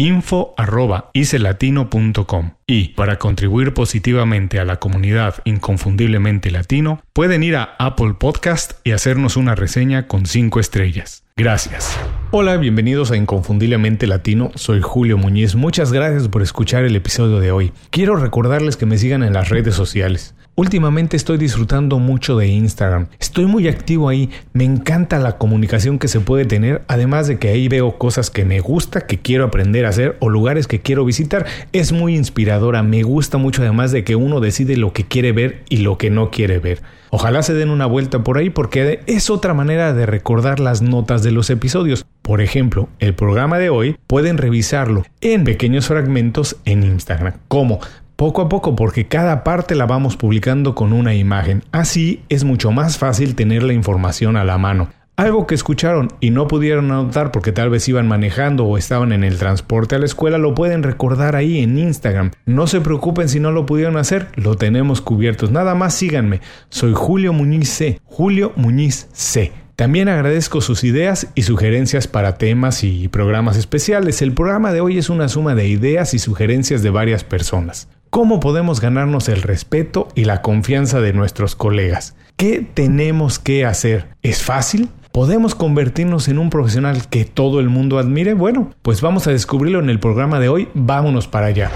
info.icelatino.com y para contribuir positivamente a la comunidad inconfundiblemente latino, pueden ir a Apple Podcast y hacernos una reseña con 5 estrellas. Gracias. Hola, bienvenidos a Inconfundiblemente Latino, soy Julio Muñiz, muchas gracias por escuchar el episodio de hoy. Quiero recordarles que me sigan en las redes sociales. Últimamente estoy disfrutando mucho de Instagram. Estoy muy activo ahí. Me encanta la comunicación que se puede tener. Además de que ahí veo cosas que me gusta, que quiero aprender a hacer o lugares que quiero visitar. Es muy inspiradora. Me gusta mucho además de que uno decide lo que quiere ver y lo que no quiere ver. Ojalá se den una vuelta por ahí porque es otra manera de recordar las notas de los episodios. Por ejemplo, el programa de hoy pueden revisarlo en pequeños fragmentos en Instagram. Poco a poco porque cada parte la vamos publicando con una imagen. Así es mucho más fácil tener la información a la mano. Algo que escucharon y no pudieron anotar porque tal vez iban manejando o estaban en el transporte a la escuela lo pueden recordar ahí en Instagram. No se preocupen si no lo pudieron hacer, lo tenemos cubiertos. Nada más síganme. Soy Julio Muñiz C. Julio Muñiz C. También agradezco sus ideas y sugerencias para temas y programas especiales. El programa de hoy es una suma de ideas y sugerencias de varias personas. ¿Cómo podemos ganarnos el respeto y la confianza de nuestros colegas? ¿Qué tenemos que hacer? ¿Es fácil? ¿Podemos convertirnos en un profesional que todo el mundo admire? Bueno, pues vamos a descubrirlo en el programa de hoy. Vámonos para allá.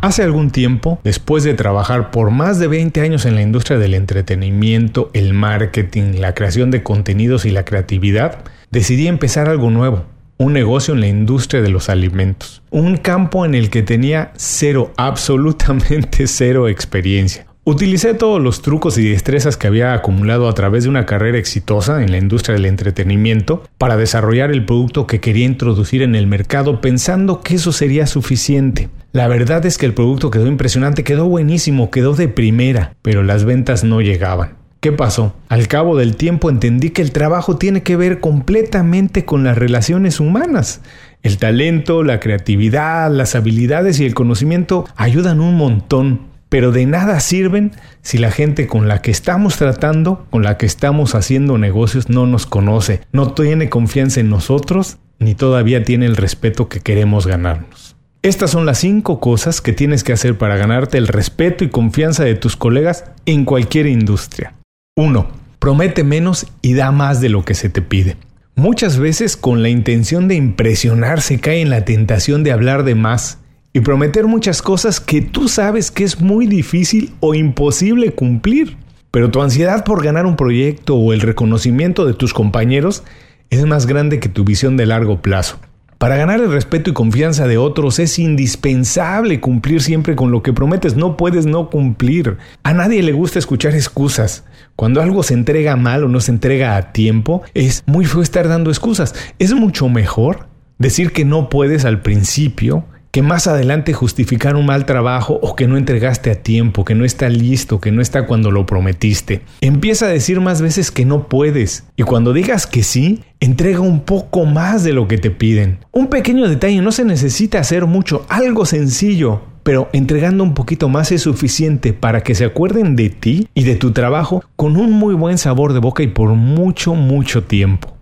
Hace algún tiempo, después de trabajar por más de 20 años en la industria del entretenimiento, el marketing, la creación de contenidos y la creatividad, decidí empezar algo nuevo un negocio en la industria de los alimentos. Un campo en el que tenía cero, absolutamente cero experiencia. Utilicé todos los trucos y destrezas que había acumulado a través de una carrera exitosa en la industria del entretenimiento para desarrollar el producto que quería introducir en el mercado pensando que eso sería suficiente. La verdad es que el producto quedó impresionante, quedó buenísimo, quedó de primera, pero las ventas no llegaban. ¿Qué pasó? Al cabo del tiempo entendí que el trabajo tiene que ver completamente con las relaciones humanas. El talento, la creatividad, las habilidades y el conocimiento ayudan un montón, pero de nada sirven si la gente con la que estamos tratando, con la que estamos haciendo negocios, no nos conoce, no tiene confianza en nosotros, ni todavía tiene el respeto que queremos ganarnos. Estas son las cinco cosas que tienes que hacer para ganarte el respeto y confianza de tus colegas en cualquier industria. 1. Promete menos y da más de lo que se te pide. Muchas veces con la intención de impresionar se cae en la tentación de hablar de más y prometer muchas cosas que tú sabes que es muy difícil o imposible cumplir. Pero tu ansiedad por ganar un proyecto o el reconocimiento de tus compañeros es más grande que tu visión de largo plazo. Para ganar el respeto y confianza de otros es indispensable cumplir siempre con lo que prometes, no puedes no cumplir. A nadie le gusta escuchar excusas. Cuando algo se entrega mal o no se entrega a tiempo, es muy feo estar dando excusas. Es mucho mejor decir que no puedes al principio que más adelante justificar un mal trabajo o que no entregaste a tiempo, que no está listo, que no está cuando lo prometiste. Empieza a decir más veces que no puedes y cuando digas que sí, entrega un poco más de lo que te piden. Un pequeño detalle, no se necesita hacer mucho, algo sencillo, pero entregando un poquito más es suficiente para que se acuerden de ti y de tu trabajo con un muy buen sabor de boca y por mucho, mucho tiempo.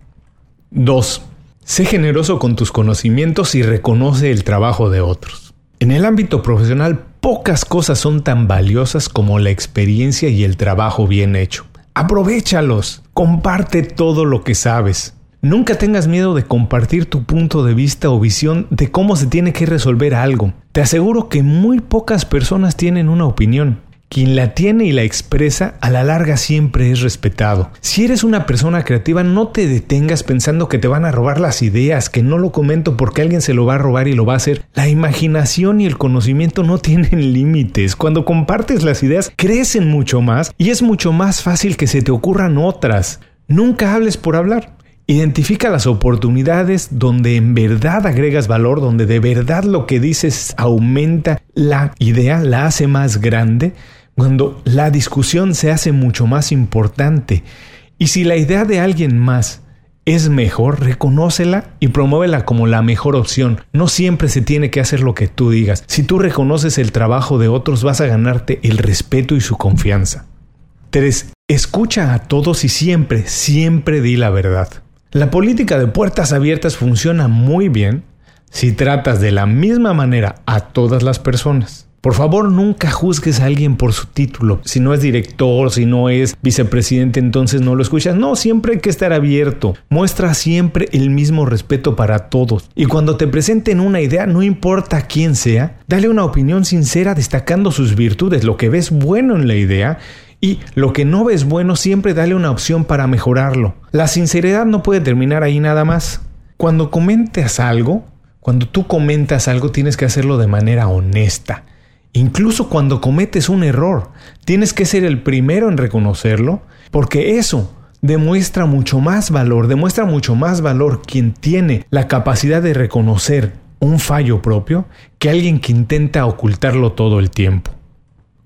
2. Sé generoso con tus conocimientos y reconoce el trabajo de otros. En el ámbito profesional, pocas cosas son tan valiosas como la experiencia y el trabajo bien hecho. Aprovechalos, comparte todo lo que sabes. Nunca tengas miedo de compartir tu punto de vista o visión de cómo se tiene que resolver algo. Te aseguro que muy pocas personas tienen una opinión. Quien la tiene y la expresa a la larga siempre es respetado. Si eres una persona creativa, no te detengas pensando que te van a robar las ideas, que no lo comento porque alguien se lo va a robar y lo va a hacer. La imaginación y el conocimiento no tienen límites. Cuando compartes las ideas, crecen mucho más y es mucho más fácil que se te ocurran otras. Nunca hables por hablar. Identifica las oportunidades donde en verdad agregas valor, donde de verdad lo que dices aumenta la idea, la hace más grande cuando la discusión se hace mucho más importante. Y si la idea de alguien más es mejor, reconócela y promuévela como la mejor opción. No siempre se tiene que hacer lo que tú digas. Si tú reconoces el trabajo de otros, vas a ganarte el respeto y su confianza. 3. Escucha a todos y siempre, siempre di la verdad. La política de puertas abiertas funciona muy bien si tratas de la misma manera a todas las personas. Por favor, nunca juzgues a alguien por su título. Si no es director, si no es vicepresidente, entonces no lo escuchas. No, siempre hay que estar abierto. Muestra siempre el mismo respeto para todos. Y cuando te presenten una idea, no importa quién sea, dale una opinión sincera destacando sus virtudes, lo que ves bueno en la idea y lo que no ves bueno, siempre dale una opción para mejorarlo. La sinceridad no puede terminar ahí nada más. Cuando comentes algo, cuando tú comentas algo, tienes que hacerlo de manera honesta. Incluso cuando cometes un error, tienes que ser el primero en reconocerlo, porque eso demuestra mucho más valor, demuestra mucho más valor quien tiene la capacidad de reconocer un fallo propio que alguien que intenta ocultarlo todo el tiempo.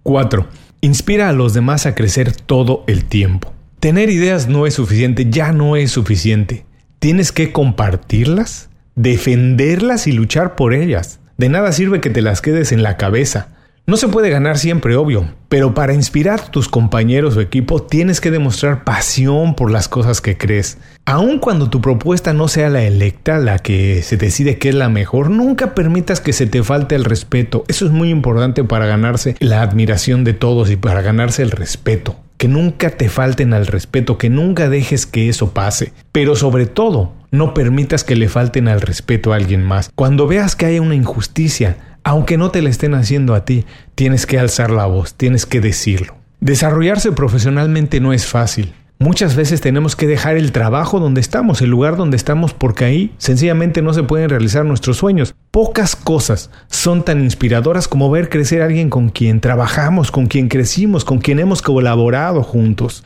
4. Inspira a los demás a crecer todo el tiempo. Tener ideas no es suficiente, ya no es suficiente. Tienes que compartirlas, defenderlas y luchar por ellas. De nada sirve que te las quedes en la cabeza. No se puede ganar siempre, obvio, pero para inspirar a tus compañeros o equipo tienes que demostrar pasión por las cosas que crees. Aun cuando tu propuesta no sea la electa, la que se decide que es la mejor, nunca permitas que se te falte el respeto. Eso es muy importante para ganarse la admiración de todos y para ganarse el respeto. Que nunca te falten al respeto, que nunca dejes que eso pase. Pero sobre todo, no permitas que le falten al respeto a alguien más. Cuando veas que hay una injusticia, aunque no te la estén haciendo a ti, tienes que alzar la voz, tienes que decirlo. Desarrollarse profesionalmente no es fácil. Muchas veces tenemos que dejar el trabajo donde estamos, el lugar donde estamos, porque ahí sencillamente no se pueden realizar nuestros sueños. Pocas cosas son tan inspiradoras como ver crecer a alguien con quien trabajamos, con quien crecimos, con quien hemos colaborado juntos.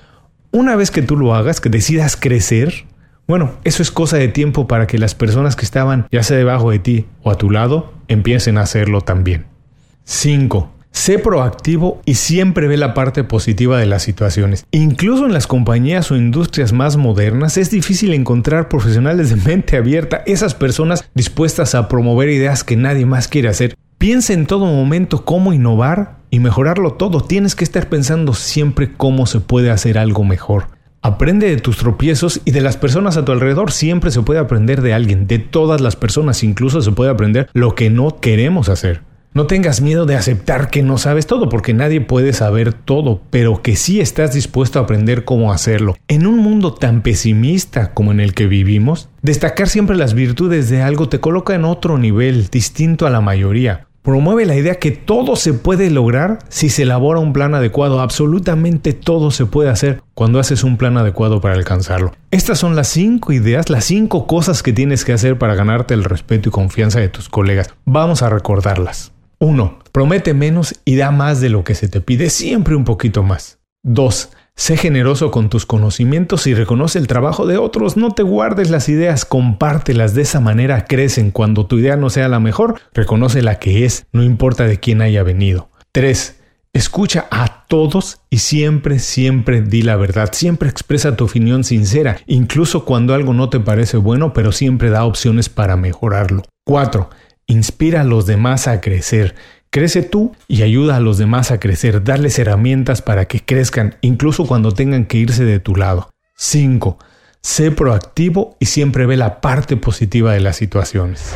Una vez que tú lo hagas, que decidas crecer, bueno, eso es cosa de tiempo para que las personas que estaban ya sea debajo de ti o a tu lado empiecen a hacerlo también. 5. Sé proactivo y siempre ve la parte positiva de las situaciones. Incluso en las compañías o industrias más modernas es difícil encontrar profesionales de mente abierta, esas personas dispuestas a promover ideas que nadie más quiere hacer. Piensa en todo momento cómo innovar y mejorarlo todo. Tienes que estar pensando siempre cómo se puede hacer algo mejor. Aprende de tus tropiezos y de las personas a tu alrededor. Siempre se puede aprender de alguien, de todas las personas. Incluso se puede aprender lo que no queremos hacer. No tengas miedo de aceptar que no sabes todo, porque nadie puede saber todo, pero que sí estás dispuesto a aprender cómo hacerlo. En un mundo tan pesimista como en el que vivimos, destacar siempre las virtudes de algo te coloca en otro nivel, distinto a la mayoría. Promueve la idea que todo se puede lograr si se elabora un plan adecuado. Absolutamente todo se puede hacer cuando haces un plan adecuado para alcanzarlo. Estas son las cinco ideas, las cinco cosas que tienes que hacer para ganarte el respeto y confianza de tus colegas. Vamos a recordarlas. 1. Promete menos y da más de lo que se te pide, siempre un poquito más. 2. Sé generoso con tus conocimientos y reconoce el trabajo de otros. No te guardes las ideas, compártelas. De esa manera crecen. Cuando tu idea no sea la mejor, reconoce la que es, no importa de quién haya venido. 3. Escucha a todos y siempre, siempre di la verdad. Siempre expresa tu opinión sincera, incluso cuando algo no te parece bueno, pero siempre da opciones para mejorarlo. 4. Inspira a los demás a crecer. Crece tú y ayuda a los demás a crecer, darles herramientas para que crezcan, incluso cuando tengan que irse de tu lado. 5. Sé proactivo y siempre ve la parte positiva de las situaciones.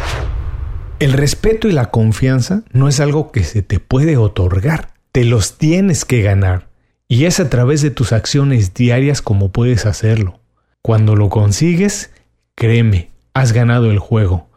El respeto y la confianza no es algo que se te puede otorgar, te los tienes que ganar. Y es a través de tus acciones diarias como puedes hacerlo. Cuando lo consigues, créeme, has ganado el juego,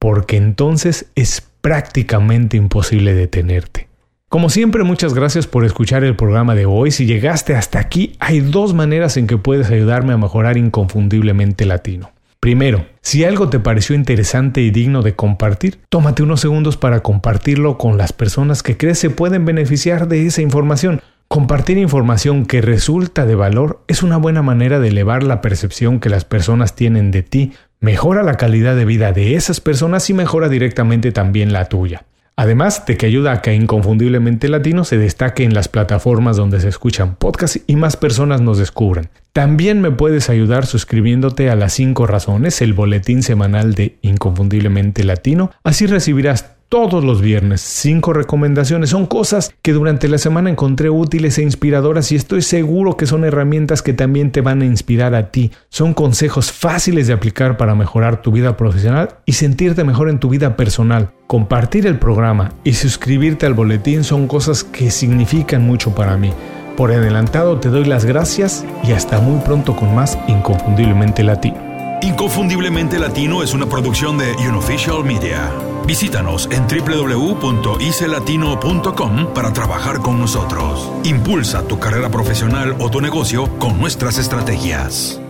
porque entonces es prácticamente imposible detenerte. Como siempre, muchas gracias por escuchar el programa de hoy. Si llegaste hasta aquí, hay dos maneras en que puedes ayudarme a mejorar inconfundiblemente latino. Primero, si algo te pareció interesante y digno de compartir, tómate unos segundos para compartirlo con las personas que crees se pueden beneficiar de esa información. Compartir información que resulta de valor es una buena manera de elevar la percepción que las personas tienen de ti, mejora la calidad de vida de esas personas y mejora directamente también la tuya. Además de que ayuda a que Inconfundiblemente Latino se destaque en las plataformas donde se escuchan podcasts y más personas nos descubran. También me puedes ayudar suscribiéndote a las 5 razones, el boletín semanal de Inconfundiblemente Latino. Así recibirás todos los viernes. Cinco recomendaciones son cosas que durante la semana encontré útiles e inspiradoras y estoy seguro que son herramientas que también te van a inspirar a ti. Son consejos fáciles de aplicar para mejorar tu vida profesional y sentirte mejor en tu vida personal. Compartir el programa y suscribirte al boletín son cosas que significan mucho para mí. Por adelantado te doy las gracias y hasta muy pronto con más Inconfundiblemente Latino. Inconfundiblemente Latino es una producción de Unofficial Media. Visítanos en www.icelatino.com para trabajar con nosotros. Impulsa tu carrera profesional o tu negocio con nuestras estrategias.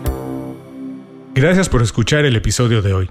Gracias por escuchar el episodio de hoy.